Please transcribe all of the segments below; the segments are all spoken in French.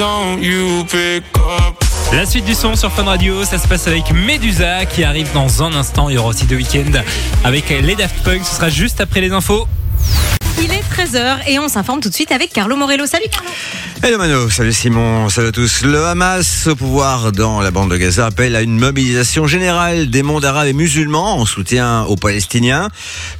don't you pick up? La suite du son sur Fun Radio, ça se passe avec Medusa qui arrive dans un instant. Il y aura aussi deux week-ends avec les Daft Punk. Ce sera juste après les infos. Il est 13h et on s'informe tout de suite avec Carlo Morello. Salut Carlo Hello Mano, salut Simon, salut à tous. Le Hamas au pouvoir dans la bande de Gaza appelle à une mobilisation générale des mondes arabes et musulmans en soutien aux Palestiniens.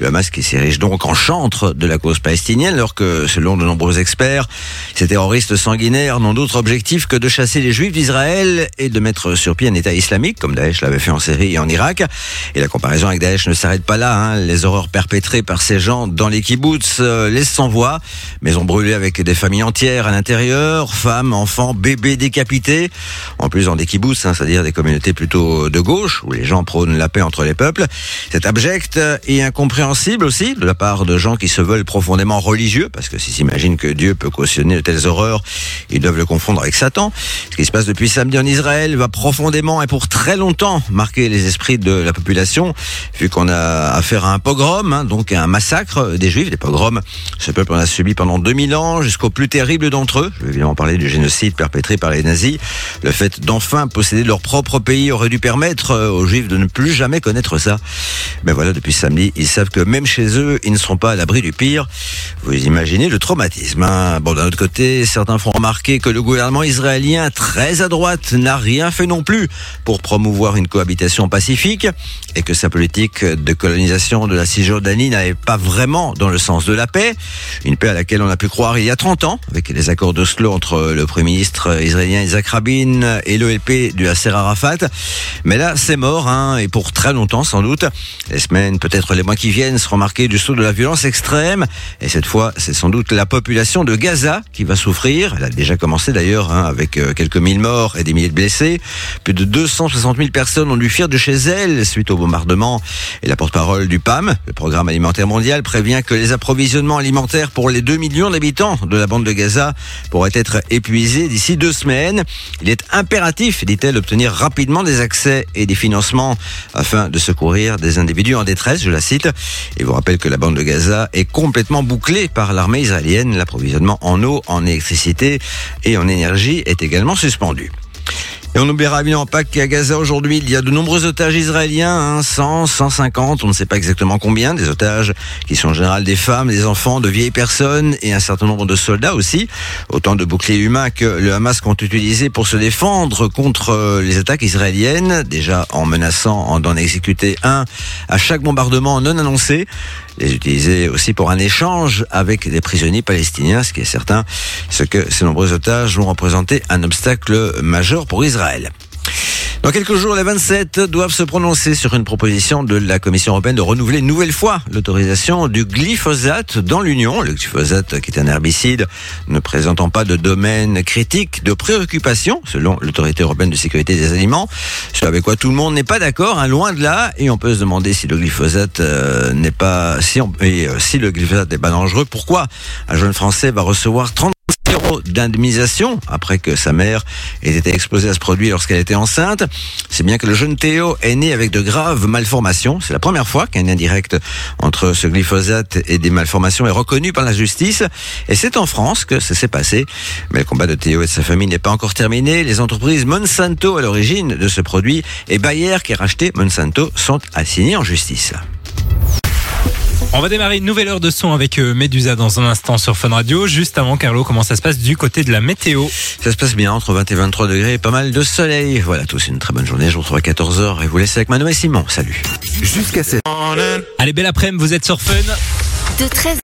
Le Hamas qui s'érige donc en chantre de la cause palestinienne alors que selon de nombreux experts, ces terroristes sanguinaires n'ont d'autre objectif que de chasser les juifs d'Israël et de mettre sur pied un État islamique comme Daesh l'avait fait en Syrie et en Irak. Et la comparaison avec Daesh ne s'arrête pas là. Hein. Les horreurs perpétrées par ces gens dans les kibbutz euh, laissent sans voix, mais ont brûlé avec des familles entières à l'intérieur femmes, enfants, bébés décapités. En plus, dans des kibbutz, hein, c'est-à-dire des communautés plutôt de gauche, où les gens prônent la paix entre les peuples. C'est abject et incompréhensible aussi de la part de gens qui se veulent profondément religieux, parce que s'ils s'imaginent que Dieu peut cautionner de telles horreurs, ils doivent le confondre avec Satan. Ce qui se passe depuis samedi en Israël va profondément et pour très longtemps marquer les esprits de la population, vu qu'on a affaire à un pogrom, hein, donc à un massacre des Juifs, des pogroms. Ce peuple en a subi pendant 2000 ans, jusqu'au plus terrible d'entre eux. Je vais évidemment parler du génocide perpétré par les nazis. Le fait d'enfin posséder leur propre pays aurait dû permettre euh, aux Juifs de ne plus jamais connaître ça. Mais voilà, depuis samedi, ils savent que même chez eux, ils ne seront pas à l'abri du pire. Vous imaginez le traumatisme. Hein bon, d'un autre côté, certains font remarquer que le gouvernement israélien, très à droite, n'a rien fait non plus pour promouvoir une cohabitation pacifique et que sa politique de colonisation de la Cisjordanie n'allait pas vraiment dans le sens de la paix. Une paix à laquelle on a pu croire il y a 30 ans avec les accords de entre le Premier ministre israélien Isaac Rabin et l'OLP du Hasser Arafat. Mais là, c'est mort, hein, et pour très longtemps sans doute. Les semaines, peut-être les mois qui viennent, seront marqués du saut de la violence extrême. Et cette fois, c'est sans doute la population de Gaza qui va souffrir. Elle a déjà commencé d'ailleurs, hein, avec euh, quelques mille morts et des milliers de blessés. Plus de 260 000 personnes ont dû fuir de chez elles suite au bombardement. Et la porte-parole du PAM, le Programme alimentaire mondial, prévient que les approvisionnements alimentaires pour les 2 millions d'habitants de la bande de Gaza pourraient être épuisés d'ici deux semaines. Il est impératif, dit-elle, d'obtenir rapidement des accès et des financements afin de secourir des individus en détresse, je la cite. Et vous rappelle que la bande de Gaza est complètement bouclée par l'armée israélienne. L'approvisionnement en eau, en électricité et en énergie est également suspendu. Et on n'oubliera évidemment pas qu'à Gaza aujourd'hui, il y a de nombreux otages israéliens, 100, hein, 150, on ne sait pas exactement combien, des otages qui sont en général des femmes, des enfants, de vieilles personnes et un certain nombre de soldats aussi. Autant de boucliers humains que le Hamas compte utiliser pour se défendre contre euh, les attaques israéliennes, déjà en menaçant d'en exécuter un à chaque bombardement non annoncé les utiliser aussi pour un échange avec des prisonniers palestiniens, ce qui est certain, ce que ces nombreux otages vont représenter un obstacle majeur pour Israël. Dans quelques jours, les 27 doivent se prononcer sur une proposition de la Commission européenne de renouveler nouvelle fois l'autorisation du glyphosate dans l'Union. Le glyphosate, qui est un herbicide ne présentant pas de domaine critique de préoccupation, selon l'autorité européenne de sécurité des aliments, ce avec quoi tout le monde n'est pas d'accord, hein, loin de là. Et on peut se demander si le glyphosate euh, n'est pas, euh, si le glyphosate n'est pas dangereux, pourquoi un jeune Français va recevoir 30 d'indemnisation après que sa mère ait été exposée à ce produit lorsqu'elle était enceinte. C'est bien que le jeune Théo est né avec de graves malformations. C'est la première fois qu'un lien direct entre ce glyphosate et des malformations est reconnu par la justice. Et c'est en France que ça s'est passé. Mais le combat de Théo et de sa famille n'est pas encore terminé. Les entreprises Monsanto à l'origine de ce produit et Bayer qui a racheté Monsanto sont assignés en justice. On va démarrer une nouvelle heure de son avec euh, Medusa dans un instant sur Fun Radio. Juste avant, Carlo, comment ça se passe du côté de la météo? Ça se passe bien, entre 20 et 23 degrés, pas mal de soleil. Voilà, tous une très bonne journée. Je vous retrouve à 14h et vous laissez avec Manu et Simon. Salut. Jusqu'à 7. Allez, belle après-midi, vous êtes sur Fun. De 13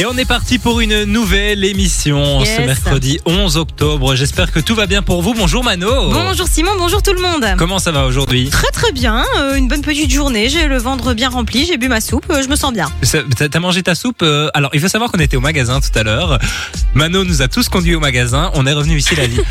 Et on est parti pour une nouvelle émission Yes. ce mercredi 11 octobre. J'espère que tout va bien pour vous. Bonjour Mano. Bonjour Simon, bonjour tout le monde. Comment ça va aujourd'hui? Très très bien, euh, une bonne petite journée, j'ai le ventre bien rempli, j'ai bu ma soupe, euh, je me sens bien. T'as mangé ta soupe euh, Alors, il faut savoir qu'on était au magasin tout à l'heure. Mano nous a tous conduits au magasin. On est revenu ici la vie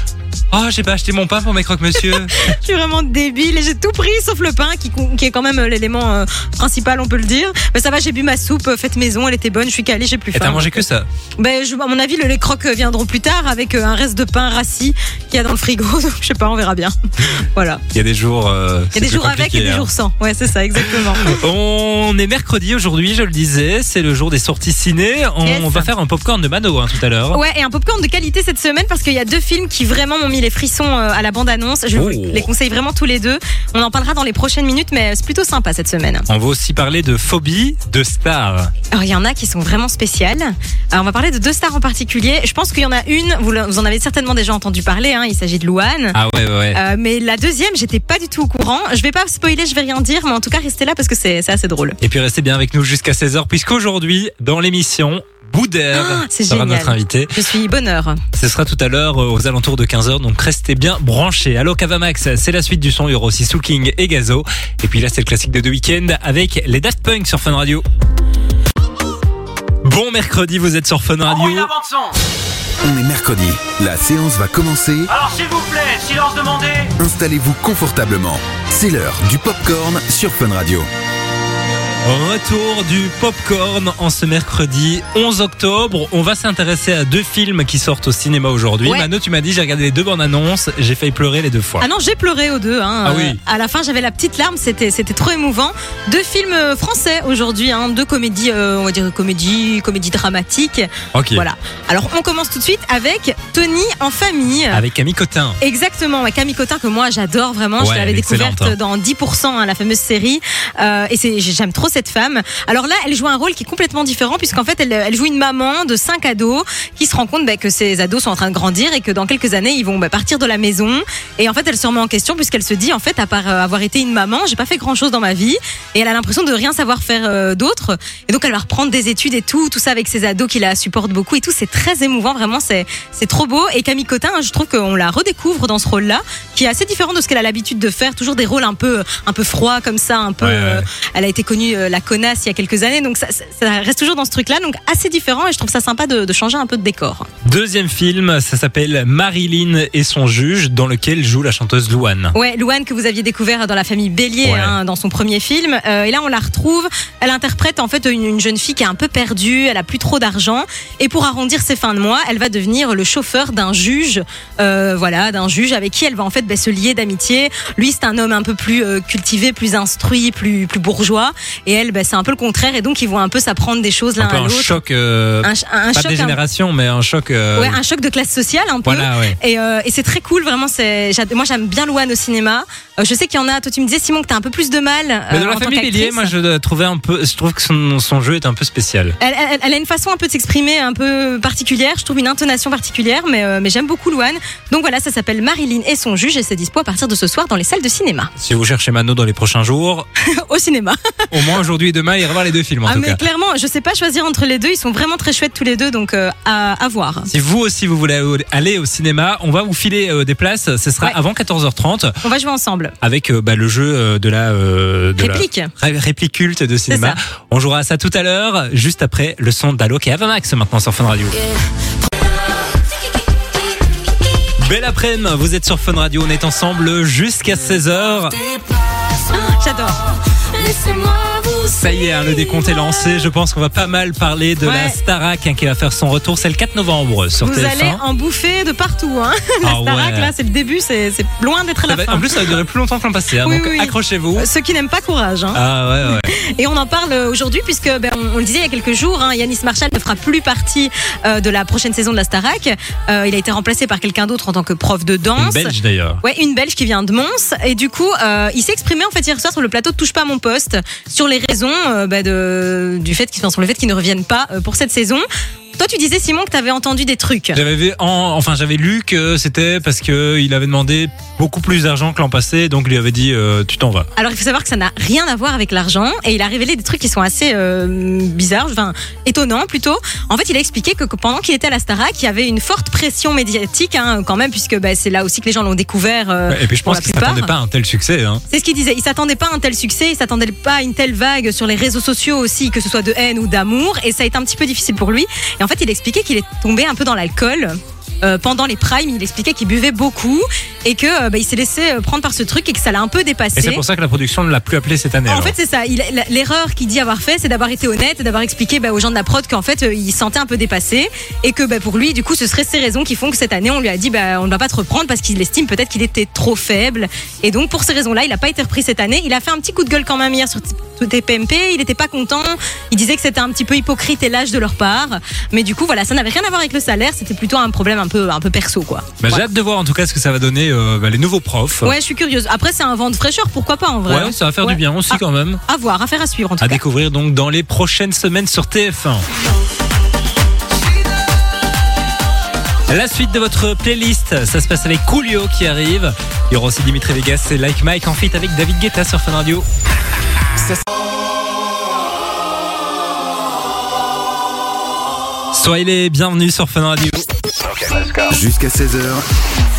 Oh, j'ai pas acheté mon pain pour mes croque-monsieur. Je suis vraiment débile et j'ai tout pris sauf le pain qui, qui est quand même l'élément principal, on peut le dire. Mais ça va, j'ai bu ma soupe faite maison, elle était bonne, je suis calée, j'ai plus Et t'as mangé que ça. Ben, je, à mon avis, le- les crocs viendront plus tard avec euh, un reste de pain rassis qu'il y a dans le frigo. Donc, je sais pas, on verra bien. voilà. Il y a des jours. euh, Il y a des jours avec et des hein. jours sans. Ouais, c'est ça, exactement. On est mercredi aujourd'hui, je le disais, c'est le jour des sorties ciné. On Yes. va faire un popcorn de Mano hein, tout à l'heure. Ouais, et un popcorn de qualité cette semaine parce qu'il y a deux films qui vraiment m'ont mis les frissons euh, à la bande-annonce. Je vous Oh. les conseille vraiment tous les deux. On en parlera dans les prochaines minutes, mais c'est plutôt sympa cette semaine. On va aussi parler de phobie de stars. Alors, il y en a qui sont vraiment Alors, on va parler de deux stars en particulier. Je pense qu'il y en a une, vous, en avez certainement déjà entendu parler, hein, il s'agit de Louane. Ah ouais, ouais, ouais. Euh, mais la deuxième, j'étais pas du tout au courant. Je vais pas spoiler, je vais rien dire, mais en tout cas, restez là parce que c'est assez drôle. Et puis restez bien avec nous jusqu'à 16h, puisqu'aujourd'hui, dans l'émission, Boudère Ah, sera génial. notre invité. Je suis bonheur. Ce sera tout à l'heure euh, aux alentours de 15h, donc restez bien branchés. Allo Cavamax, c'est la suite du son, il y aura aussi Soul King et Gazo. Et puis là, c'est le classique de deux week-end avec les Daft Punk sur Fun Radio. Bon mercredi, vous êtes sur Fun Radio. Envoyez la bande son On est mercredi. La séance va commencer. Alors s'il vous plaît, silence demandé Installez-vous confortablement. C'est l'heure du popcorn sur Fun Radio. Retour du popcorn en ce mercredi 11 octobre. On va s'intéresser à deux films qui sortent au cinéma aujourd'hui. Ouais. Mano, tu m'as dit, j'ai regardé les deux bandes annonces, j'ai failli pleurer les deux fois. Ah non, j'ai pleuré aux deux. Hein. Ah oui. Euh, à la fin, j'avais la petite larme. C'était, c'était trop émouvant. Deux films euh, français aujourd'hui, hein. deux comédies, euh, on va dire comédie, comédie dramatique. ok. Voilà. Alors, on commence tout de suite avec Tony en famille. Avec Camille Cotin. Exactement, ouais, Camille Cotin que moi j'adore vraiment, je l'avais découverte hein. dans 10%, hein, la fameuse série, euh, et j'aime trop cette femme. Alors là, elle joue un rôle qui est complètement différent puisqu'en fait elle, elle joue une maman de cinq ados qui se rend compte bah, que ces ados sont en train de grandir et que dans quelques années ils vont bah, partir de la maison. Et en fait elle se remet en question puisqu'elle se dit en fait à part euh, avoir été une maman, j'ai pas fait grand chose dans ma vie et elle a l'impression de rien savoir faire euh, d'autre. Et donc elle va reprendre des études et tout, tout ça avec ses ados qui la supportent beaucoup et tout. C'est très émouvant, vraiment c'est trop beau. Et Camille Cotin, je trouve qu'on la redécouvre dans ce rôle-là, qui est assez différent de ce qu'elle a l'habitude de faire. Toujours des rôles un peu, un peu froids comme ça, un peu. Ouais, ouais. euh, elle a été connue la connasse il y a quelques années, donc ça, reste toujours dans ce truc-là, donc assez différent. Et je trouve ça sympa de, de changer un peu de décor. Deuxième film, ça s'appelle Marilyn et son juge, dans lequel joue la chanteuse Louane. Ouais, Louane que vous aviez découvert dans la famille Bélier Ouais. hein, dans son premier film. Euh, et là, on la retrouve. Elle interprète en fait une, une jeune fille qui est un peu perdue. Elle a plus trop d'argent. Et pour arrondir ses fins de mois, elle va devenir le chauffeur d'un juge. euh, voilà, d'un juge avec qui elle va en fait ben, se lier d'amitié. Lui, c'est un homme un peu plus euh, cultivé, plus instruit, plus plus bourgeois. Et elle, ben, c'est un peu le contraire. Et donc, ils vont un peu s'apprendre des choses Un l'un à un l'autre. choc, euh, Un, ch- un pas choc. de un- génération, mais un choc. euh, Ouais, un choc de classe sociale un peu. Voilà, ouais. Et, euh, et c'est très cool, vraiment. C'est, moi, j'aime bien Louane au cinéma. Euh, je sais qu'il y en a. Toi, tu me disais Simon que t'as un peu plus de mal. Mais euh, dans la famille Bélier, moi je trouvais un peu, je trouve que son, son jeu est un peu spécial. Elle, elle- elle a une façon un peu de s'exprimer un peu particulière. Je trouve une intonation particulière, mais, euh, mais j'aime beaucoup Louane. Donc voilà, ça s'appelle Marilyn et son juge et c'est dispo à partir de ce soir dans les salles de cinéma. Si vous cherchez Mano dans les prochains jours, au cinéma. au moins aujourd'hui et demain, il voir les deux films en ah, tout mais cas. clairement, je sais pas choisir entre les deux. Ils sont vraiment très chouettes tous les deux, donc euh, à, à voir. Si vous aussi vous voulez aller au cinéma, on va vous filer euh, des places. Ce sera Ouais. avant 14h30 On va jouer ensemble. avec euh, bah, le jeu de la de Réplique. Ré- réplique culte de cinéma. On jouera à ça tout à l'heure, juste après le son d'Alok et Avamax maintenant sur Fun Radio. Belle après-midi, vous êtes sur Fun Radio, on est ensemble jusqu'à 16h. J'adore. Ça y est, hein, le décompte est lancé. Je pense qu'on va pas mal parler de la. Starac hein, qui va faire son retour. C'est le 4 novembre sur Vous TF1. allez en bouffer de partout. Hein. La Ah Starac, ouais. là, c'est le début, c'est loin d'être la va- fin. en plus, ça va durer plus longtemps que l'an passé. Oui, donc oui. accrochez-vous. Euh, Ceux qui n'aiment pas, courage. Ah ouais, ouais. Et on en parle euh, aujourd'hui puisque ben, on, on le disait il y a quelques jours, Yanis Marshall ne fera plus partie euh, de la prochaine saison de la Starac. Euh, il a été remplacé par quelqu'un d'autre en tant que prof de Une danse. belge d'ailleurs. Ouais, une Belge qui vient de Mons. Et du coup, euh, il s'est exprimé en fait hier soir sur le plateau de Touche pas à mon sur les raisons euh, bah, du fait qu'ils ne reviennent pas euh, pour cette saison. Toi, tu disais Simon que tu avais entendu des trucs. J'avais vu- en- enfin j'avais lu que c'était parce que il avait demandé beaucoup plus d'argent que l'an passé, donc il lui avait dit euh, tu t'en vas. Alors il faut savoir que ça n'a rien à voir avec l'argent et il a révélé des trucs qui sont assez euh, bizarres, enfin étonnants plutôt. En fait, il a expliqué que, que pendant qu'il était à la Starac, il y avait une forte pression médiatique hein, quand même, puisque bah, c'est là aussi que les gens l'ont découvert. euh, Et puis je pour pense la qu'il plupart. s'attendait pas à un tel succès. Hein. C'est ce qu'il disait. Il s'attendait pas à un tel succès, il s'attendait pas à une telle vague sur les réseaux sociaux aussi, que ce soit de haine ou d'amour, et ça a été un petit peu difficile pour lui. Et en fait, il expliquait qu'il est tombé un peu dans l'alcool. Euh, pendant les primes, il expliquait qu'il buvait beaucoup et que euh, bah, il s'est laissé euh, prendre par ce truc et que ça l'a un peu dépassé. Et c'est pour ça que la production ne l'a plus appelé cette année. En alors. fait, c'est ça. Il- L'erreur qu'il dit avoir fait, c'est d'avoir été honnête et d'avoir expliqué bah, aux gens de la prod qu'en fait, il se sentait un peu dépassé et que bah, pour lui, du coup, ce seraient ces raisons qui font que cette année, on lui a dit on ne va pas te reprendre parce qu'il estime peut-être qu'il était trop faible. Et donc, pour ces raisons-là, il n'a pas été repris cette année. Il a fait un petit coup de gueule quand même hier sur TPMP. Il n'était pas content. Il disait que c'était un petit peu hypocrite et lâche de leur part. Mais du coup, voilà, ça n'avait rien à voir avec le salaire. C'était plutôt un problème un peu, un peu perso, quoi. Bah, J'ai hâte de voir en tout cas ce que ça va donner euh, bah, les nouveaux profs. Ouais, je suis curieuse. Après, c'est un vent de fraîcheur, pourquoi pas en vrai Ouais, ça va faire du bien aussi Ah. quand même. À voir, affaire à suivre en tout À cas. découvrir donc dans les prochaines semaines sur TF1. La suite de votre playlist, ça se passe avec Coolio qui arrive. Il y aura aussi Dimitri Vegas et Like Mike en feat avec David Guetta sur Fun Radio. Soyez les bienvenus sur Fun Radio. Jusqu'à 16h,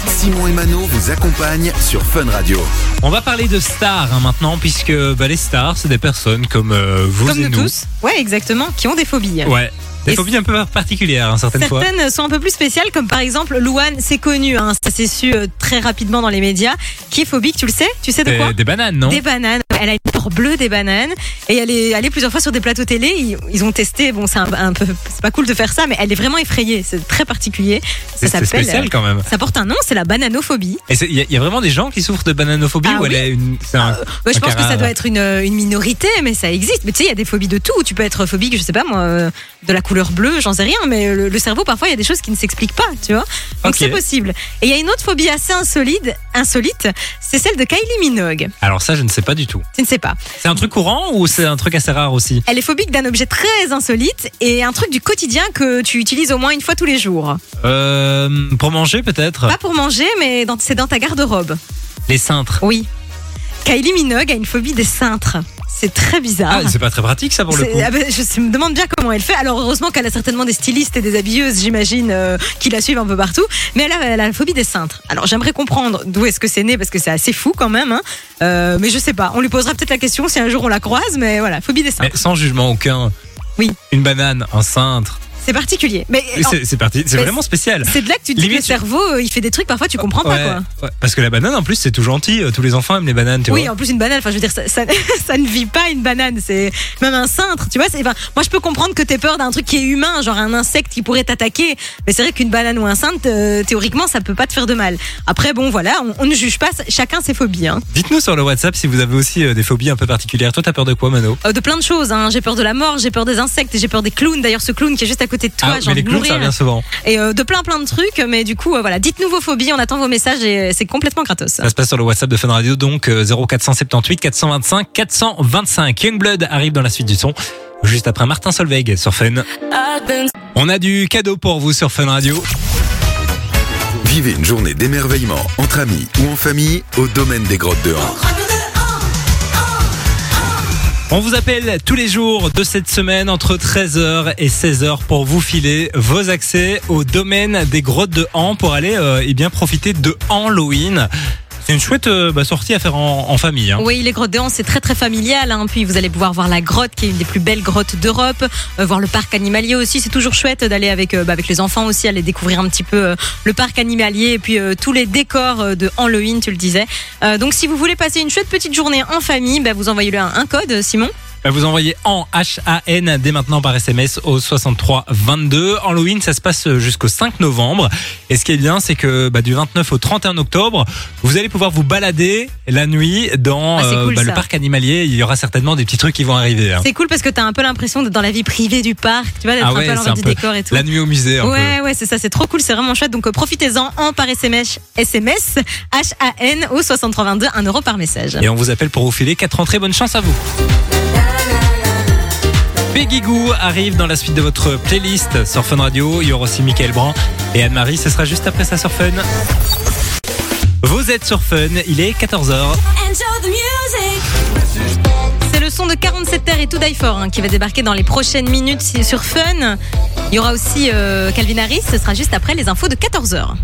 Simon et Mano vous accompagnent sur Fun Radio. On va parler de stars hein, maintenant, puisque bah, les stars, c'est des personnes comme euh, vous Comme et nous nous. tous. Ouais, exactement, qui ont des phobies. Ouais. Des Et phobies un peu particulières, hein, certaines fois. Certaines sont un peu plus spéciales, comme par exemple Louane, c'est connu, hein, ça s'est su euh, très rapidement dans les médias, qui est phobique, tu le sais? Tu sais de quoi? Des, des bananes, non? Des bananes. Elle a une bleue des bananes et elle est allée plusieurs fois sur des plateaux télé. Ils, ils ont testé. Bon, c'est un, un peu, c'est pas cool de faire ça, mais elle est vraiment effrayée. C'est très particulier. Ça s'appelle. spécial quand même. Ça porte un nom, c'est la bananophobie. Et il y, a- il y a vraiment des gens qui souffrent de bananophobie Ah ou elle est une, un, Ouais, je pense que ça doit être une, une minorité, mais ça existe. Mais tu sais, il y a des phobies de tout. Tu peux être phobique, je sais pas moi, euh, de la couleur bleue, j'en sais rien, mais le, le cerveau, parfois, il y a des choses qui ne s'expliquent pas, tu vois. Donc c'est possible. Et il y a une autre phobie assez insolite, insolite c'est celle de Kylie Minogue. Alors ça, je ne sais pas du tout. Tu ne sais pas. C'est un truc courant ou c'est un truc assez rare aussi Elle est phobique d'un objet très insolite et un truc du quotidien que tu utilises au moins une fois tous les jours. euh, Pour manger peut-être Pas pour manger, mais dans- c'est dans ta garde-robe. Les cintres. Oui. Kylie Minogue a une phobie des cintres. C'est très bizarre. Ah, c'est pas très pratique ça pour le coup. ah ben, je me demande bien comment elle fait. Alors heureusement qu'elle a certainement des stylistes et des habilleuses, j'imagine, euh, qui la suivent un peu partout. Mais elle a, elle a la phobie des cintres. Alors j'aimerais comprendre d'où est-ce que c'est né parce que c'est assez fou quand même. hein. Euh, mais je sais pas. On lui posera peut-être la question si un jour on la croise. Mais voilà, phobie des cintres. Mais sans jugement aucun. Oui. Une banane, un cintre. C'est particulier. Mais C'est parti. C'est vraiment spécial. c'est de là que tu te dis que le cerveau, euh, il fait des trucs parfois tu comprends pas Ouais, quoi. ouais. Parce que la banane en plus c'est tout gentil. Euh, Tous les enfants aiment les bananes, tu Oui, vois. en plus une banane, enfin je veux dire, ça, ça, ça ne vit pas une banane, c'est même un cintre, tu vois. Enfin, moi je peux comprendre que t'aies peur d'un truc qui est humain, genre un insecte qui pourrait t'attaquer, mais c'est vrai qu'une banane ou un cintre, euh, théoriquement, ça peut pas te faire de mal. Après, bon voilà, on, on ne juge pas, chacun ses phobies. Hein. Dites-nous sur le WhatsApp si vous avez aussi euh, des phobies un peu particulières. Toi, t'as peur de quoi, Mano? Euh, de plein de choses, hein. j'ai peur de la mort, j'ai peur des insectes, j'ai peur des clowns. D'ailleurs, ce clown qui est juste à côté de toi, Ah, j'ai mais envie les de clowns, ça mourir. revient souvent. Et euh, de plein plein de trucs, mais du coup, euh, voilà, dites-nous vos phobies, on attend vos messages et c'est complètement gratos. Ça se passe sur le WhatsApp de Fun Radio, donc euh, 0478 425 425. Youngblood arrive dans la suite du son, juste après Martin Solveig sur Fun. On a du cadeau pour vous sur Fun Radio. Vivez une journée d'émerveillement entre amis ou en famille au domaine des grottes de Han. On vous appelle tous les jours de cette semaine entre 13h et 16h pour vous filer vos accès au domaine des grottes de Han pour aller euh, eh bien profiter de Halloween. C'est une chouette euh, bah, sortie à faire en, famille. hein. Oui, les grottes de c'est très très familial. Hein. Puis vous allez pouvoir voir la grotte, qui est une des plus belles grottes d'Europe, euh, voir le parc animalier aussi. C'est toujours chouette d'aller avec euh, bah, les enfants aussi, aller découvrir un petit peu le parc animalier et puis tous les décors de Halloween, tu le disais. Donc si vous voulez passer une chouette petite journée en famille, bah, vous envoyez le un, un code, Simon. Bah, Vous envoyez en H-A-N dès maintenant par SMS au 63 22. Halloween, ça se passe jusqu'au 5 novembre. Et ce qui est bien, c'est que bah, du 29 au 31 octobre, vous allez pouvoir vous balader la nuit dans Ah, cool, bah, le parc animalier. Il y aura certainement des petits trucs qui vont arriver. hein. C'est cool parce que t'as un peu l'impression d'être dans la vie privée du parc, tu vois, d'être Ah un peu un du peu décor et tout. La nuit au musée, un peu. Ouais, ouais, c'est ça, c'est trop cool, c'est vraiment chouette. Donc euh, profitez-en en par SMS, SMS, H-A-N au 6322, 1 euro par message. Et on vous appelle pour vous filer 4 entrées. Bonne chance à vous. Peggy Goo arrive dans la suite de votre playlist sur Fun Radio. Il y aura aussi Michael Brand et Anne-Marie. Ce sera juste après ça sur Fun. Vous êtes sur Fun. Il est 14h. C'est le son de 47 Terre et To Die For hein, qui va débarquer dans les prochaines minutes sur Fun. Il y aura aussi euh, Calvin Harris, ce sera juste après les infos de 14h.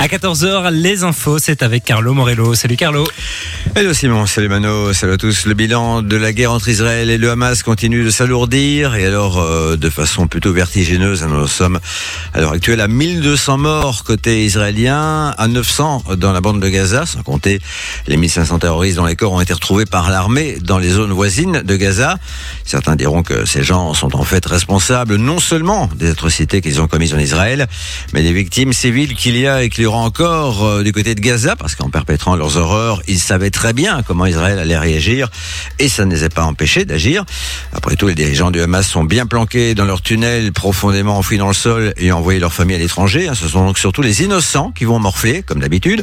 À 14h, les infos, c'est avec Carlo Morello. Salut Carlo. Hello Simon, salut Mano, salut à tous. Le bilan de la guerre entre Israël et le Hamas continue de s'alourdir et alors euh, de façon plutôt vertigineuse. Nous sommes à l'heure actuelle à 1200 morts côté israélien, à 900 dans la bande de Gaza, sans compter les 1500 terroristes dont les corps ont été retrouvés par l'armée dans les zones voisines de Gaza. Certains diront que ces gens sont en fait responsables non seulement des atrocités qu'ils ont commises en Israël, mais des victimes civiles qu'il y a et y encore euh, du côté de Gaza, parce qu'en perpétrant leurs horreurs, ils savaient très bien comment Israël allait réagir et ça ne les a pas empêchés d'agir. Après tout, les dirigeants du Hamas sont bien planqués dans leur tunnel profondément enfouis dans le sol et envoyé leur famille à l'étranger. Ce sont donc surtout les innocents qui vont morfler, comme d'habitude.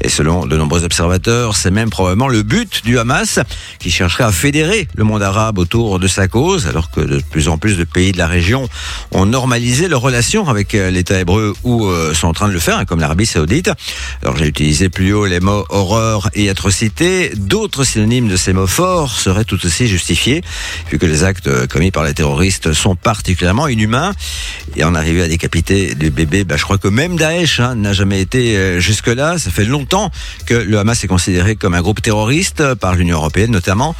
Et selon de nombreux observateurs, c'est même probablement le but du Hamas qui chercherait à fédérer le monde arabe autour de sa cause, alors que de plus en plus de pays de la région ont normalisé leurs relations avec euh, l'État hébreu ou euh, sont en train de le faire, hein, comme l'Arabie saoudite. Alors j'ai utilisé plus haut les mots horreur et atrocité. D'autres synonymes de ces mots forts seraient tout aussi justifiés, vu que les actes commis par les terroristes sont particulièrement inhumains. Et en arriver à décapiter des bébés, bah, je crois que même Daesh hein, n'a jamais été euh, jusque-là. Ça fait longtemps que le Hamas est considéré comme un groupe terroriste par l'Union européenne notamment.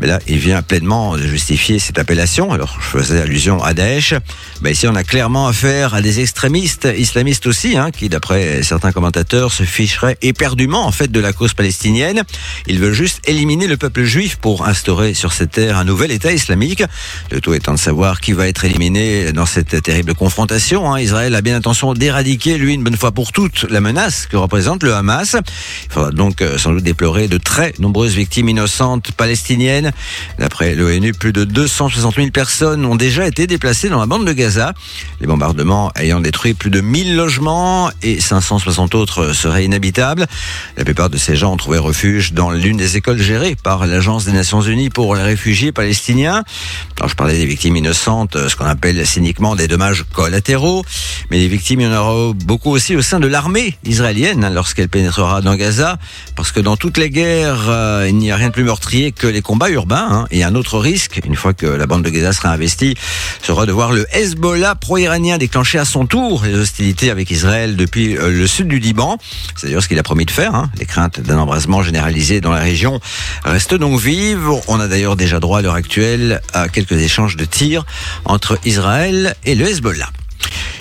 Mais là, il vient pleinement de justifier cette appellation. Alors, je faisais allusion à Daesh. Bah, ici, on a clairement affaire à des extrémistes islamistes aussi, hein, qui, d'après certains commentateurs, se ficheraient éperdument en fait de la cause palestinienne. Ils veulent juste éliminer le peuple juif pour instaurer sur cette terre un nouvel État islamique. Le tout étant de savoir qui va être éliminé dans cette terrible confrontation. Hein. Israël a bien l'intention d'éradiquer, lui, une bonne fois pour toutes, la menace que représente le Hamas. Il faudra donc euh, sans doute déplorer de très nombreuses victimes innocentes palestiniennes. D'après l'ONU, plus de 260 000 personnes ont déjà été déplacées dans la bande de Gaza. Les bombardements ayant détruit plus de 1000 logements et 560 autres seraient inhabitables. La plupart de ces gens ont trouvé refuge dans l'une des écoles gérées par l'Agence des Nations Unies pour les réfugiés palestiniens. Alors je parlais des victimes innocentes, ce qu'on appelle cyniquement des dommages collatéraux, mais les victimes, il y en aura beaucoup aussi au sein de l'armée israélienne lorsqu'elle pénétrera dans Gaza, parce que dans toutes les guerres, euh, il n'y a rien de plus meurtrier que les combats urbains. Hein. Et un autre risque, une fois que la bande de Gaza sera investie, sera de voir le Hezbollah pro-iranien déclencher à son tour les hostilités avec Israël depuis euh, le sud du Liban. C'est d'ailleurs ce qu'il a promis de faire. Hein. Les craintes d'un embrasement généralisé dans la région restent donc vives. On a d'ailleurs déjà droit à l'heure actuelle à quelques échanges de tirs entre Israël et le Hezbollah.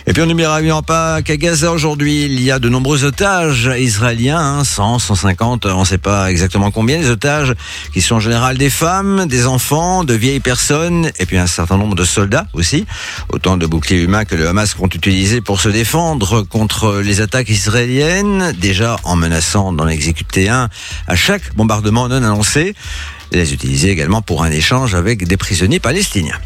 Et puis on n'oubliera bien pas qu'à Gaza aujourd'hui, il y a de nombreux otages israéliens, hein, 100, 150, on ne sait pas exactement combien, des otages qui sont en général des femmes, des enfants, de vieilles personnes, et puis un certain nombre de soldats aussi. Autant de boucliers humains que le Hamas compte utiliser pour se défendre contre les attaques israéliennes, déjà en menaçant d'en exécuter un à chaque bombardement non annoncé, les utiliser également pour un échange avec des prisonniers palestiniens.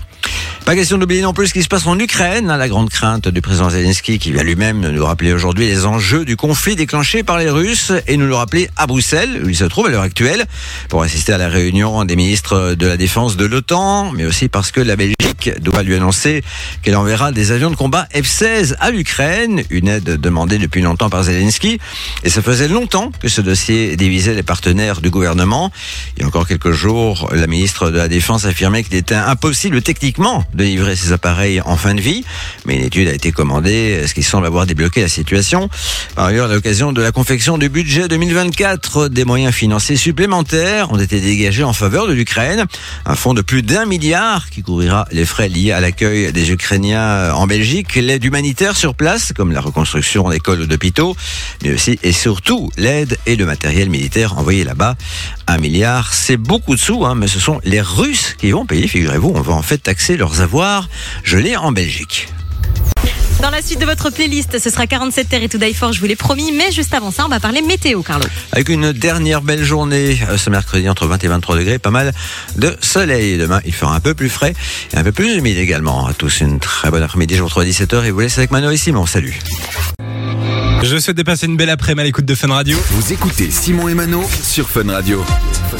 Pas question d'oublier non plus ce qui se passe en Ukraine, hein, la grande crainte du président Zelensky qui vient lui-même nous rappeler aujourd'hui les enjeux du conflit déclenché par les Russes et nous le rappeler à Bruxelles, où il se trouve à l'heure actuelle, pour assister à la réunion des ministres de la Défense de l'OTAN, mais aussi parce que la Belgique doit lui annoncer qu'elle enverra des avions de combat F-16 à l'Ukraine, une aide demandée depuis longtemps par Zelensky, et ça faisait longtemps que ce dossier divisait les partenaires du gouvernement. Il y a encore quelques jours, la ministre de la Défense affirmait qu'il était impossible techniquement de livrer ces appareils en fin de vie, mais une étude a été commandée, ce qui semble avoir débloqué la situation? Par ailleurs, à l'occasion de la confection du budget 2024, des moyens financiers supplémentaires ont été dégagés en faveur de l'Ukraine, un fonds de plus d'un milliard qui couvrira les frais liés à l'accueil des Ukrainiens en Belgique, l'aide humanitaire sur place, comme la reconstruction d'écoles ou d'hôpitaux, mais aussi et surtout l'aide et le matériel militaire envoyé là-bas. Un milliard, c'est beaucoup de sous, hein, mais ce sont les Russes qui vont payer, figurez-vous, on va en fait taxer leurs avoirs gelés en Belgique. Dans la suite de votre playlist, ce sera 47 Terre et To Die For, je vous l'ai promis. Mais juste avant ça, on va parler météo, Carlo. Avec une dernière belle journée euh, ce mercredi entre 20 et 23 degrés, pas mal de soleil. Demain, il fera un peu plus frais et un peu plus humide également. À tous une très bonne après-midi, je vous retrouve à 17h et vous laisse avec Mano et Simon. Salut. Je souhaite de passer une belle après-midi à l'écoute de Fun Radio. Vous écoutez Simon et Mano sur Fun Radio.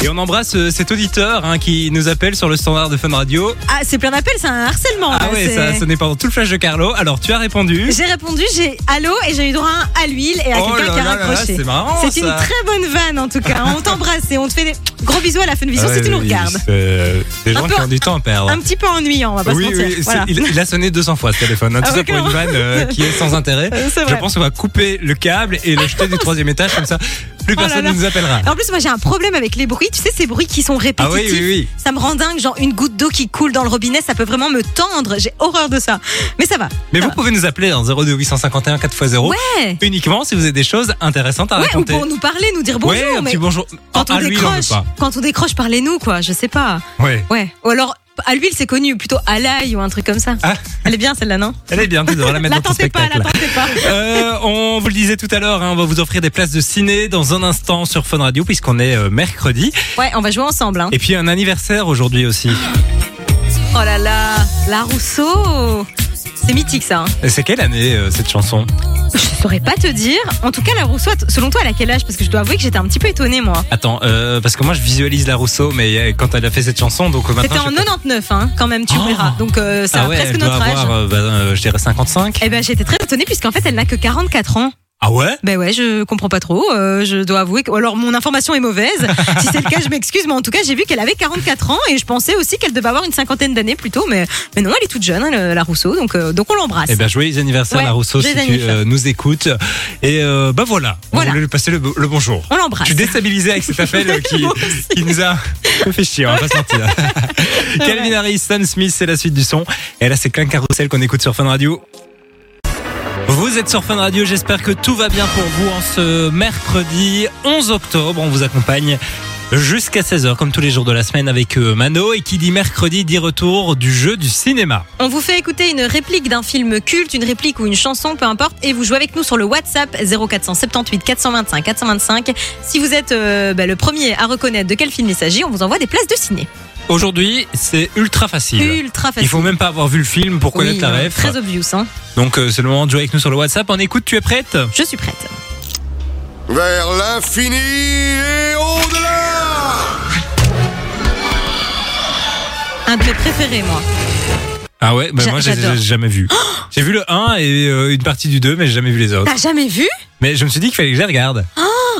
Et on embrasse euh, cet auditeur hein, qui nous appelle sur le standard de Fun Radio. Ah, c'est plein d'appels, c'est un harcèlement. Ah là, ouais, c'est- ça a sonné pendant tout le flash de Carlo. Alors tu as répondu. J'ai répondu, j'ai allô et j'ai eu droit à un à l'huile et à Oh quelqu'un là qui a là là là, raccroché. c'est marrant, C'est une ça. très bonne vanne en tout cas. On t'embrasse et on te fait des gros bisous à la fin de vision si tu nous oui, regardes. c'est, Des Un gens peu- qui ont du temps à perdre. Un petit peu ennuyant, on va pas oui, se mentir. oui, c'est- Voilà. il, il a sonné 200 fois ce téléphone. hein, tout Ah ça ouais, pour une vanne euh, qui est sans intérêt. Euh, c'est Je vrai. pense qu'on va couper le câble et le jeter du troisième étage comme ça. Plus Oh personne ne nous appellera. En plus, moi j'ai un problème avec les bruits. Tu sais, ces bruits qui sont Ah répétitifs. oui, oui, oui. Ça me rend dingue. Genre une goutte d'eau qui coule dans le robinet, ça peut vraiment me tendre. J'ai horreur de ça. Mais ça va. Mais Ça vous va. pouvez nous appeler en 02 851 4x0 Ouais. uniquement si vous avez des choses intéressantes à Ouais, ou raconter. pour nous parler, nous dire bonjour. ouais, un mais petit bonjour. quand on lui, décroche, quand on décroche, parlez-nous quoi. Je sais pas. Ouais. Ouais. Ou alors à l'huile, c'est connu. Plutôt à l'ail ou un truc comme ça. Ah. Elle est bien celle-là, non? Elle est bien, tu devrais la mettre La dans ton tentez pas, spectacle. la pas. Euh, on vous le disait tout à l'heure, hein, on va vous offrir des places de ciné dans un instant sur Fun Radio puisqu'on est euh, mercredi. Ouais, on va jouer ensemble. Hein. Et puis un anniversaire aujourd'hui aussi. Oh là là, la Rousseau. C'est mythique ça. hein. C'est quelle année euh, cette chanson Je saurais pas te dire. En tout cas, la Rousseau, selon toi, elle a quel âge? Parce que je dois avouer que j'étais un petit peu étonnée moi. Attends, euh, parce que moi je visualise la Rousseau, mais euh, quand elle a fait cette chanson, donc euh, C'était maintenant. en je sais pas- 99, hein, quand même, tu Oh. verras. Donc euh, ça ah a ouais, presque elle notre doit âge. avoir, bah, je dirais 55. Eh ben, j'étais très étonnée puisqu'en fait, elle n'a que 44 ans. Ah ouais? Ben ouais, je comprends pas trop. euh, je dois avouer que, ou alors mon information est mauvaise. si c'est le cas, je m'excuse. Mais en tout cas, j'ai vu qu'elle avait 44 ans et je pensais aussi qu'elle devait avoir une cinquantaine d'années plutôt. Mais, mais non, elle est toute jeune, hein, le- la Rousseau. Donc, euh, donc on l'embrasse. Eh bien, joyeux anniversaire, Ouais, la Rousseau, si joyeux tu anniversaire. euh, nous écoutes. Et euh, bah voilà, on Voilà. voulait lui passer le, le bonjour. On l'embrasse. Je suis déstabilisé avec cet appel euh, qui, Moi qui nous a fait chier, on va pas se mentir. Calvin Harris, Stan Smith, c'est la suite du son. Et là, c'est Klein Carousel qu'on écoute sur Fun Radio. Vous êtes sur Fun Radio, j'espère que tout va bien pour vous en ce mercredi 11 octobre. On vous accompagne jusqu'à 16h comme tous les jours de la semaine avec euh, Mano et qui dit mercredi dit retour du jeu du cinéma. On vous fait écouter une réplique d'un film culte, une réplique ou une chanson, peu importe, et vous jouez avec nous sur le WhatsApp 0478 425 425. Si vous êtes euh, bah, le premier à reconnaître de quel film il s'agit, on vous envoie des places de ciné. Aujourd'hui, c'est ultra facile. Ultra facile. Il faut même pas avoir vu le film pour connaître Oui, la ref. Très obvious, hein. Donc euh, c'est le moment de jouer avec nous sur le WhatsApp. On écoute, tu es prête? Je suis prête. Vers l'infini et au-delà Un de mes préférés, moi. Ah ouais, bah moi j'ai j'ai jamais vu. J'ai vu le 1 et euh, une partie du 2 mais j'ai jamais vu les autres. T'as jamais vu? Mais je me suis dit qu'il fallait que je les regarde.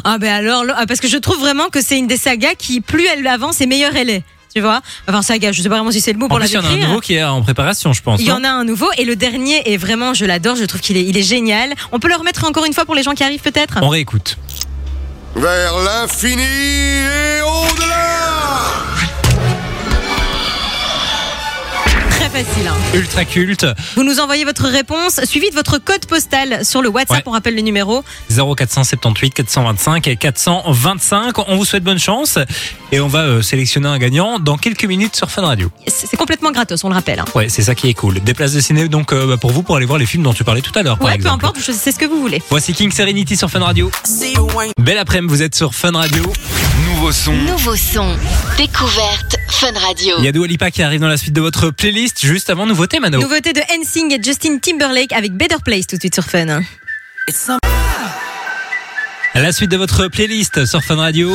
Ah ben alors, là, parce que je trouve vraiment que c'est une des sagas qui, plus elle avance, et meilleure elle est. Tu vois Enfin, saga, je sais pas vraiment si c'est le mot En pour la plus, il y en a un décrire. nouveau qui est en préparation, je pense. Il y en a un nouveau et le dernier est vraiment, je l'adore, je trouve qu'il est, il est génial. On peut le remettre encore une fois pour les gens qui arrivent peut-être? On réécoute. Vers l'infini et Ultra culte. Vous nous envoyez votre réponse, suivi de votre code postal sur le WhatsApp, Ouais. on rappelle le numéro. 0478 425 et 425. On vous souhaite bonne chance et on va euh, sélectionner un gagnant dans quelques minutes sur Fun Radio. C'est complètement gratos, on le rappelle. hein. Ouais, c'est ça qui est cool. Des places de ciné donc euh, bah, pour vous pour aller voir les films dont tu parlais tout à l'heure par Ouais, peu exemple. importe, c'est ce que vous voulez. Voici King Serenity sur Fun Radio. Belle après-midi, vous êtes sur Fun Radio. Nouveau son. Nouveau son. Découverte Fun Radio. Il y a Dua Lipa qui arrive dans la suite de votre playlist juste avant nouveauté Mano. Nouveauté de NSYNC et Justin Timberlake avec Better Place tout de suite sur Fun. La suite de votre playlist sur Fun Radio.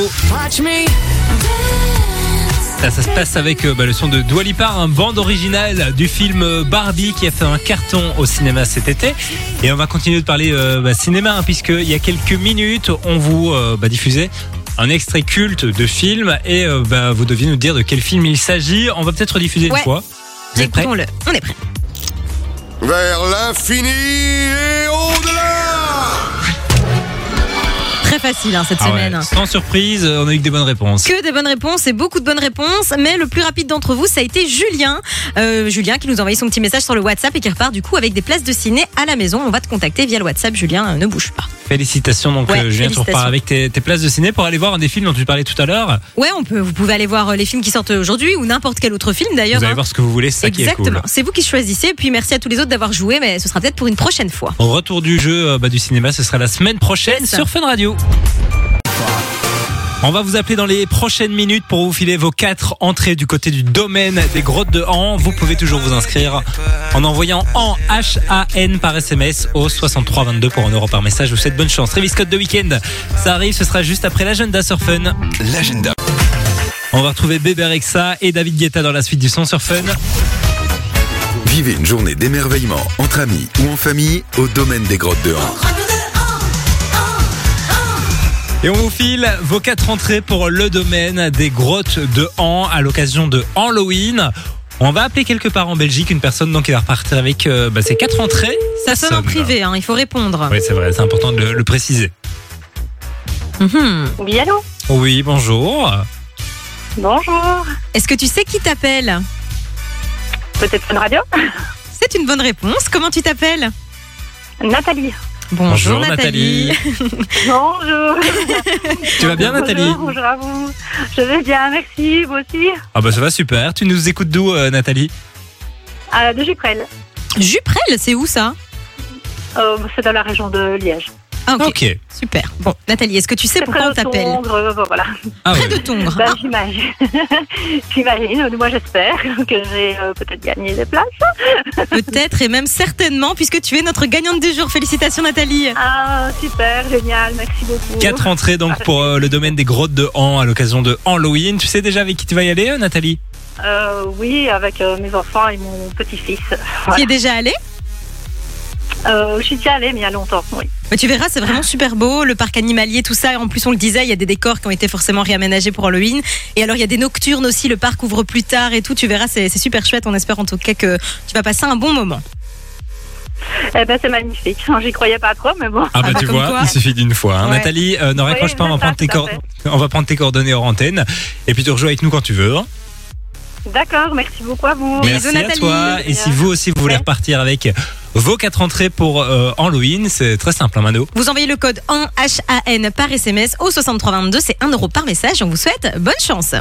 Ça, ça se passe avec euh, bah, le son de Dua Lipa, un bande originale du film euh, Barbie qui a fait un carton au cinéma cet été. Et on va continuer de parler euh, bah, cinéma hein, puisqu'il y a quelques minutes, on vous euh, bah, diffusait un extrait culte de film et euh, bah, vous deviez nous dire de quel film il s'agit. On va peut-être rediffuser Ouais. une fois. Vous êtes prêts? On est prêt. Vers l'infini et au-delà Très facile hein, cette Ah ouais, semaine. Sans surprise, on a eu que des bonnes réponses. Que des bonnes réponses et beaucoup de bonnes réponses, mais le plus rapide d'entre vous, ça a été Julien. Euh, Julien qui nous a envoyé son petit message sur le WhatsApp et qui repart du coup avec des places de ciné à la maison. On va te contacter via le WhatsApp, Julien, euh, ne bouge pas. Félicitations donc Ouais, euh, Julien, tu repars avec tes, tes places de ciné pour aller voir un des films dont tu parlais tout à l'heure. Ouais, on peut, vous pouvez aller voir les films qui sortent aujourd'hui ou n'importe quel autre film d'ailleurs. Vous allez hein. voir ce que vous voulez, c'est ça qui est Exactement, cool. c'est vous qui choisissez. Puis merci à tous les autres d'avoir joué, mais ce sera peut-être pour une prochaine fois. Retour du jeu bah, du cinéma, ce sera la semaine prochaine sur Fun Radio. On va vous appeler dans les prochaines minutes pour vous filer vos quatre entrées du côté du domaine des grottes de Han. Vous pouvez toujours vous inscrire en envoyant en H-A-N par SMS au 6322 pour un euro par message. Je vous souhaite bonne chance. Travis Scott de week-end, ça arrive, ce sera juste après l'agenda sur Fun. L'agenda. On va retrouver Bébé Rexa et David Guetta dans la suite du son sur Fun. Vivez une journée d'émerveillement entre amis ou en famille au domaine des grottes de Han. Et on vous file vos quatre entrées pour le domaine des grottes de Han à l'occasion de Halloween. On va appeler quelque part en Belgique une personne donc qui va repartir avec euh, bah, ses quatre entrées. Ça sonne en privé, hein, il faut répondre. Oui, c'est vrai, c'est important de le, le préciser. Mhm. Oui, allô? Oui, bonjour. Bonjour. Est-ce que tu sais qui t'appelle? Peut-être une radio? C'est une bonne réponse. Comment tu t'appelles? Nathalie. Bonjour, Bonjour, Nathalie. Bonjour. Tu vas bien Nathalie Bonjour, bonjour à vous. Je vais bien, merci. Vous aussi Ah bah ça va super. Tu nous écoutes d'où euh, Nathalie euh, De Juprel. Juprel, c'est où ça? Euh, c'est dans la région de Liège. Ah, ok. Ok. Super. Bon, Nathalie, est-ce que tu sais pourquoi on près de t'appelle Tongres, euh, voilà. Ah Près de Tongres. Ben, Ah, j'imagine. j'imagine. Moi, j'espère que j'ai euh, peut-être gagné des places. Peut-être et même certainement, puisque tu es notre gagnante du jour. Félicitations Nathalie. Ah, super, génial. Merci beaucoup. Quatre entrées donc pour euh, le domaine des grottes de Han à l'occasion de Halloween. Tu sais déjà avec qui tu vas y aller, euh, Nathalie? Euh, oui, avec euh, mes enfants et mon petit-fils. Tu Voilà. es déjà allée? Euh, je suis déjà allée, mais il y a longtemps, oui. Mais tu verras, c'est vraiment super beau, le parc animalier, tout ça. En plus, on le disait, il y a des décors qui ont été forcément réaménagés pour Halloween. Et alors, il y a des nocturnes aussi, le parc ouvre plus tard et tout. Tu verras, c'est super chouette. On espère en tout cas que tu vas passer un bon moment. Eh ben, c'est magnifique. J'y croyais pas trop, mais bon. Ah bah bah, tu comme vois, quoi. il suffit d'une fois. hein. Ouais. Nathalie, euh, ne raccroche Oui, pas, on va, ça, prendre tes cor- on va prendre tes coordonnées hors antenne. Et puis tu rejoues avec nous quand tu veux. hein. D'accord, merci beaucoup à vous. Bisous, Merci à Nathalie. toi. Et si vous aussi vous voulez Ouais. repartir avec vos quatre entrées pour euh, Halloween, c'est très simple, hein, Mano. Vous envoyez le code en HAN par SMS au 6322. C'est 1 euro par message. On vous souhaite bonne chance.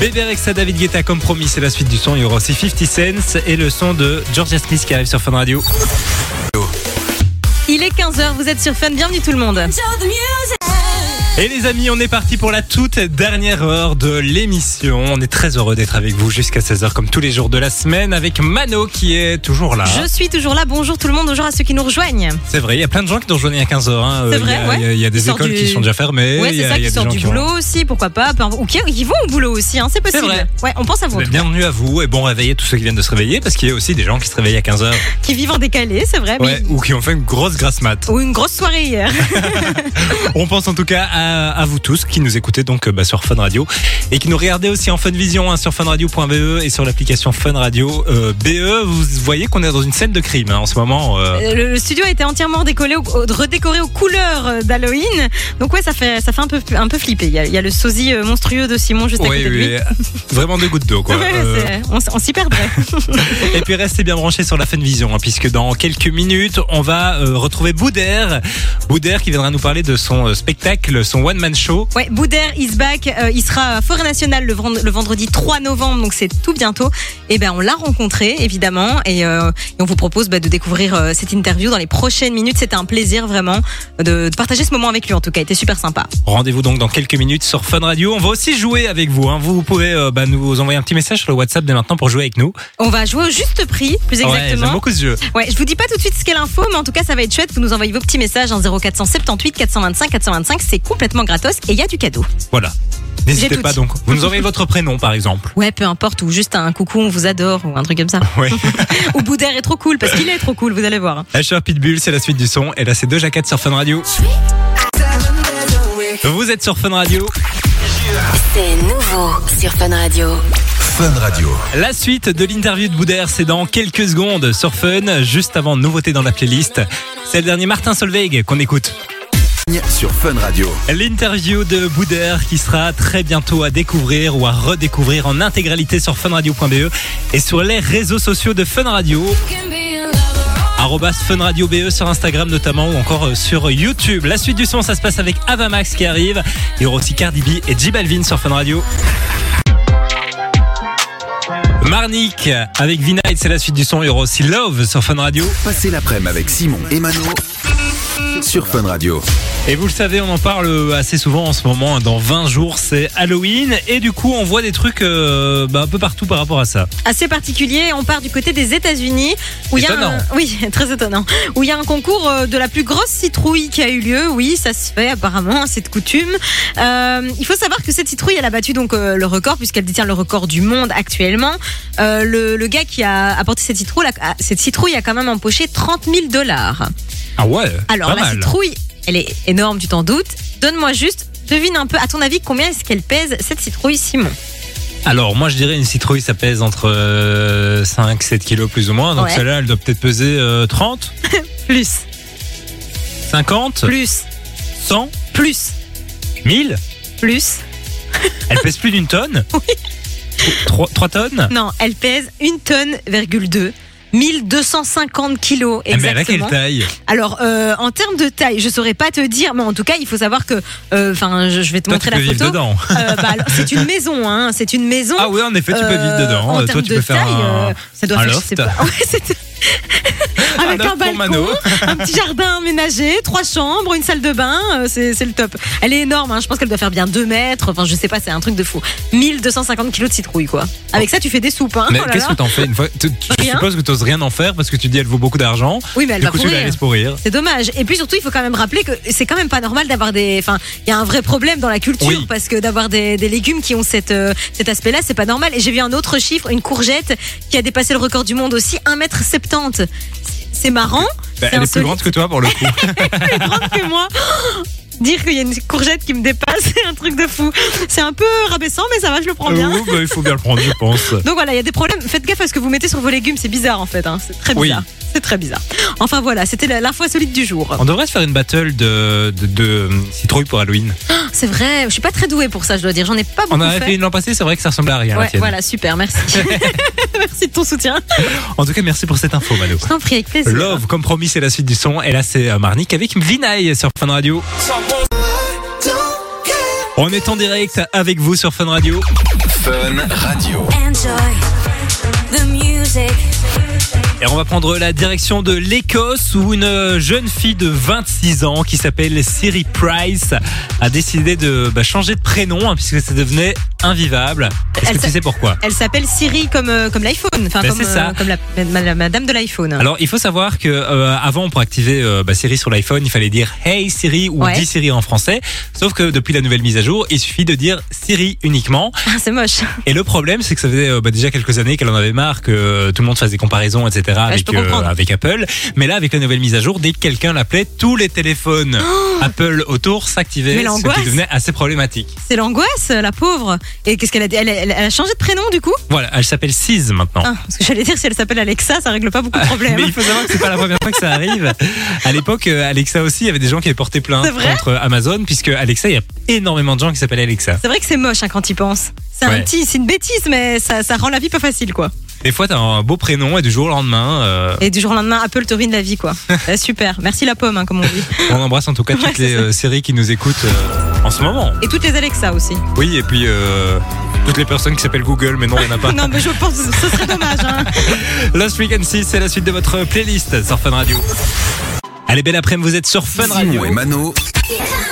Bébé Rexa, David Guetta, comme promis, c'est la suite du son. Il y aura aussi 50 Cents et le son de Georgia Smith qui arrive sur Fun Radio. Il est 15h, vous êtes sur Fun. Bienvenue tout le monde. Et les amis, on est parti pour la toute dernière heure de l'émission. On est très heureux d'être avec vous jusqu'à 16h comme tous les jours de la semaine avec Mano qui est toujours là. Je suis toujours là. Bonjour tout le monde. Bonjour à ceux qui nous rejoignent. C'est vrai, il y a plein de gens qui nous rejoignent à 15h. Hein. C'est Euh, vrai, il y a, ouais. il y a- il y a des écoles du- qui sont déjà fermées. Ouais, c'est ça il y a qui sortent du ont- boulot aussi, pourquoi pas. Ou qui, qui vont au boulot aussi, hein, c'est possible. vrai. Ouais, on pense à vous. Bienvenue à vous et bon réveil à tous ceux qui viennent de se réveiller parce qu'il y a aussi des gens qui se réveillent à 15h Qui vivent en décalé, c'est vrai. mais- ouais, ou qui ont fait une grosse grasse mat. Ou une grosse soirée hier. On pense en tout cas à, à vous tous qui nous écoutez donc euh, bah, sur Fun Radio et qui nous regardez aussi en Fun Vision hein, sur funradio.be et sur l'application Fun Radio euh, BE. Vous voyez qu'on est dans une scène de crime hein, en ce moment. euh. Le, le studio a été entièrement décollé, au- redécoré aux couleurs d'Halloween. Donc ouais, ça fait, ça fait un peu, un peu flipper. Il y a, il y a le sosie monstrueux de Simon juste à Oui, côté de lui. oui, vraiment deux gouttes d'eau quoi. Ouais, Euh, on, s'y perdrait. Et puis restez bien branchés sur la Fun Vision, hein, puisque dans quelques minutes, on va retrouver Boudère. Boudère qui viendra nous parler de son spectacle, son one-man show. Ouais, Boudère is back. Euh, il sera à Forêt Nationale le, vend- le vendredi 3 novembre, donc c'est tout bientôt. Et ben on l'a rencontré évidemment, et, euh, et on vous propose bah, de découvrir euh, cette interview dans les prochaines minutes. C'était un plaisir vraiment de, de partager ce moment avec lui. En tout cas, il était super sympa. Rendez-vous donc dans quelques minutes sur Fun Radio. On va aussi jouer avec vous. hein. Vous pouvez euh, bah, nous envoyer un petit message sur le WhatsApp dès maintenant pour jouer avec nous. On va jouer au juste prix, plus Ouais, j'aime exactement. beaucoup ce jeu. Ouais, je vous dis pas tout de suite ce qu'est l'info, mais en tout cas, ça va être chouette. Vous nous envoyez vos petits messages en 0478 425 425. C'est complètement gratos et il y a du cadeau. Voilà. N'hésitez pas donc. Vous nous envoyez votre prénom par exemple. Ouais, peu importe, ou juste un coucou, on vous adore, ou un truc comme ça. Ouais. ou Boudère est trop cool, parce qu'il est trop cool, vous allez voir. Asher Pitbull, c'est la suite du son. Et là, c'est deux jaquettes sur Fun Radio. Vous êtes sur Fun Radio. C'est nouveau sur Fun Radio. Fun Radio. La suite de l'interview de Boudère, c'est dans quelques secondes sur Fun, juste avant nouveauté dans la playlist. C'est le dernier Martin Solveig qu'on écoute. Sur Fun Radio. L'interview de Boudère qui sera très bientôt à découvrir ou à redécouvrir en intégralité sur funradio.be et sur les réseaux sociaux de Fun Radio. Fun Radio BE sur Instagram notamment ou encore euh, sur YouTube. La suite du son, ça se passe avec Avamax qui arrive. Il y aura aussi Cardi B et J Balvin sur Fun Radio. Marnik avec V-Night, c'est la suite du son. Il y aura aussi Love sur Fun Radio. Passez l'après-midi avec Simon et Mano sur Fun Radio. Et vous le savez, on en parle assez souvent en ce moment. Dans 20 jours, c'est Halloween. Et du coup, on voit des trucs euh, bah, un peu partout par rapport à ça. Assez particulier. On part du côté des États-Unis où il y a Étonnant. un, oui, très étonnant. Où il y a un concours euh, de la plus grosse citrouille qui a eu lieu. Oui, ça se fait apparemment, c'est de coutume. Euh, il faut savoir que cette citrouille, elle a battu donc euh, le record puisqu'elle détient le record du monde actuellement. Euh, le, le gars qui a apporté cette citrouille, cette citrouille a quand même empoché 30 000 dollars. Ah ouais Alors la mal. citrouille, elle est énorme, tu t'en doutes. Donne-moi juste, devine un peu, à ton avis, combien est-ce qu'elle pèse cette citrouille, Simon? Alors, moi, je dirais une citrouille, ça pèse entre 5-7 kilos plus ou moins. Donc Ouais. celle-là, elle doit peut-être peser euh, 30, Plus, 50, plus, 100, plus, 1000. plus. Elle pèse plus d'une tonne Oui. 3, tonnes? Non, elle pèse une tonne, virgule deux. 1250 kilos Eh, Mais elle a quelle exactement. taille Alors, euh, en termes de taille, je saurais pas te dire, mais en tout cas, il faut savoir que, euh, enfin, je, je vais te Toi, tu montrer peux la vivre photo. dedans. Euh, bah, c'est une maison, hein. C'est une maison. Ah oui, en effet, tu peux vivre dedans. En Toi, tu de peux faire taille, un... euh, ça doit un faire, je loft. sais pas. Ouais, c'est- Avec un balcon, un petit jardin aménagé, trois chambres, une salle de bain, euh, c'est le top. Elle est énorme, hein. je pense qu'elle doit faire bien 2 mètres, enfin je sais pas, c'est un truc de fou. 1250 kilos de citrouille quoi. Avec ça tu fais des soupes. Hein. Mais Oh qu'est-ce que t'en fais une fois tu, tu Rien. supposes que t'oses rien en faire parce que tu dis elle vaut beaucoup d'argent. Oui mais elle Du va coup, tu la pourrir. laisses pourrir. C'est dommage. Et puis surtout, il faut quand même rappeler que c'est quand même pas normal d'avoir des. Enfin, il y a un vrai problème dans la culture Oui. parce que d'avoir des, des légumes qui ont cette, euh, cet aspect-là, c'est pas normal. Et j'ai vu un autre chiffre, une courgette qui a dépassé le record du monde aussi, 1m70. C'est marrant. Bah, elle est plus grande que toi pour le coup. plus grande que moi. Dire qu'il y a une courgette qui me dépasse, c'est un truc de fou. C'est un peu rabaissant, mais ça va, je le prends bien. Euh, bah, il faut bien le prendre, je pense. Donc voilà, il y a des problèmes. Faites gaffe à ce que vous mettez sur vos légumes, c'est bizarre en fait. hein. C'est très Oui. C'est très bizarre. Enfin voilà, c'était la- l'info solide du jour. On devrait se faire une battle de, de, de, euh, citrouilles pour Halloween. C'est vrai, je suis pas très douée pour ça, je dois dire. J'en ai pas On beaucoup en avait fait fait. une l'an passé, c'est vrai que ça ressemblait à rien. Ouais, voilà, super, merci. merci de ton soutien. En tout cas, merci pour cette info, Mano. Je t'en prie, avec plaisir. Love, comme promis, c'est la suite du son. Et là, c'est euh, Marnik avec Vinay sur Fun Radio. On est en direct avec vous sur Fun Radio. Fun Radio. Enjoy the music. Et on va prendre la direction de l'Écosse où une jeune fille de 26 ans qui s'appelle Siri Price a décidé de bah, changer de prénom hein, puisque ça devenait invivable. Est-ce que tu s'a- sais pourquoi? Elle s'appelle Siri comme, euh, comme l'iPhone, enfin Ben, comme, c'est ça. euh, comme la, ma- la madame de l'iPhone. Alors, il faut savoir que euh, avant, pour activer euh, bah, Siri sur l'iPhone, il fallait dire Hey Siri ou Ouais. Dis Siri en français. Sauf que depuis la nouvelle mise à jour, il suffit de dire Siri uniquement. Ah, c'est moche. Et le problème, c'est que ça faisait euh, bah, déjà quelques années qu'elle en avait marre que euh, tout le monde fasse des comparaisons, etc. avec, peux comprendre. avec Apple. Mais là, avec la nouvelle mise à jour, dès que quelqu'un l'appelait, tous les téléphones Apple autour s'activaient, Oh ce qui devenait assez problématique. C'est l'angoisse, la pauvre. Et qu'est-ce qu'elle a dit? Elle, elle- elle a changé de prénom du coup? Voilà, elle s'appelle Siz maintenant. ah, Parce que j'allais dire si elle s'appelle Alexa, ça règle pas beaucoup de problèmes. Mais il faut savoir que c'est pas la première fois que ça arrive. À l'époque, euh, Alexa aussi, il y avait des gens qui avaient porté plainte contre Amazon, puisque Alexa, il y a énormément de gens qui s'appellent Alexa. C'est vrai que c'est moche hein, quand il pense. C'est un Ouais. petit, c'est une bêtise, mais ça, ça rend la vie pas facile quoi. Des fois, t'as un beau prénom et du jour au lendemain, euh, Et du jour au lendemain, Apple te ruine la vie quoi. Euh, super, merci la pomme hein, comme on dit. on embrasse en tout cas toutes c'est les ça. euh, séries qui nous écoutent euh, en ce moment. Et toutes les Alexa aussi. Oui, et puis euh, toutes les personnes qui s'appellent Google, mais non, il n'y en a pas. Non mais je pense que ce serait dommage. Hein. Lost Weekend 6, c'est la suite de votre playlist sur Fun Radio. Allez, belle après-midi, vous êtes sur Fun Radio. Simon et Mano.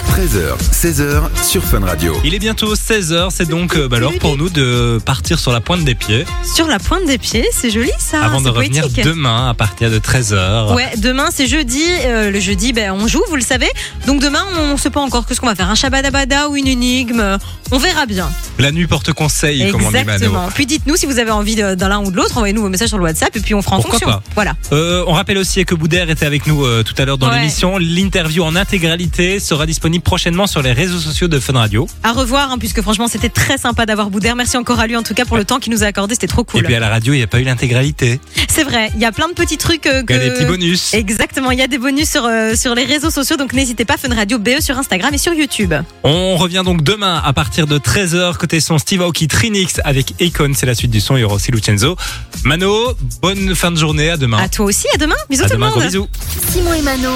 13h, 16h sur Fun Radio. Il est bientôt 16h, c'est donc euh, bah, l'heure pour nous de partir sur la pointe des pieds Sur la pointe des pieds, c'est joli ça. avant de c'est revenir poétique. demain à partir de 13h. Ouais, demain c'est jeudi. euh, le jeudi, ben, on joue, vous le savez. Donc demain, on sait pas encore ce qu'on va faire. Un shabadabada ou une énigme. euh, On verra bien. La nuit porte conseil, comme on dit Mano. Exactement. Puis dites-nous si vous avez envie de- d'un l'un ou de l'autre. Envoyez-nous vos messages sur le WhatsApp et puis on fera en Pourquoi fonction. pas. Voilà. Euh, on rappelle aussi que Boudère était avec nous euh, tout à l'heure dans Ouais. l'émission. L'interview en intégralité sera disponible prochainement sur les réseaux sociaux de Fun Radio. À revoir, hein, puisque franchement, c'était très sympa d'avoir Boudère. Merci encore à lui en tout cas pour le temps qu'il nous a accordé. C'était trop Et cool. puis à la radio, il n'y a pas eu l'intégralité. C'est vrai. Il y a plein de petits trucs euh, Il y a des petits bonus. Exactement, il y a des bonus sur, euh, sur les réseaux sociaux, donc n'hésitez pas, Fun Radio BE sur Instagram et sur YouTube. On revient donc demain à partir de 13h côté son Steve Aoki Trinix avec Econ, c'est la suite du son, il y aura aussi Lucenzo. Mano, bonne fin de journée, à demain. À toi aussi, à demain. Bisous à tout demain, le gros monde. bisous. Simon et Mano.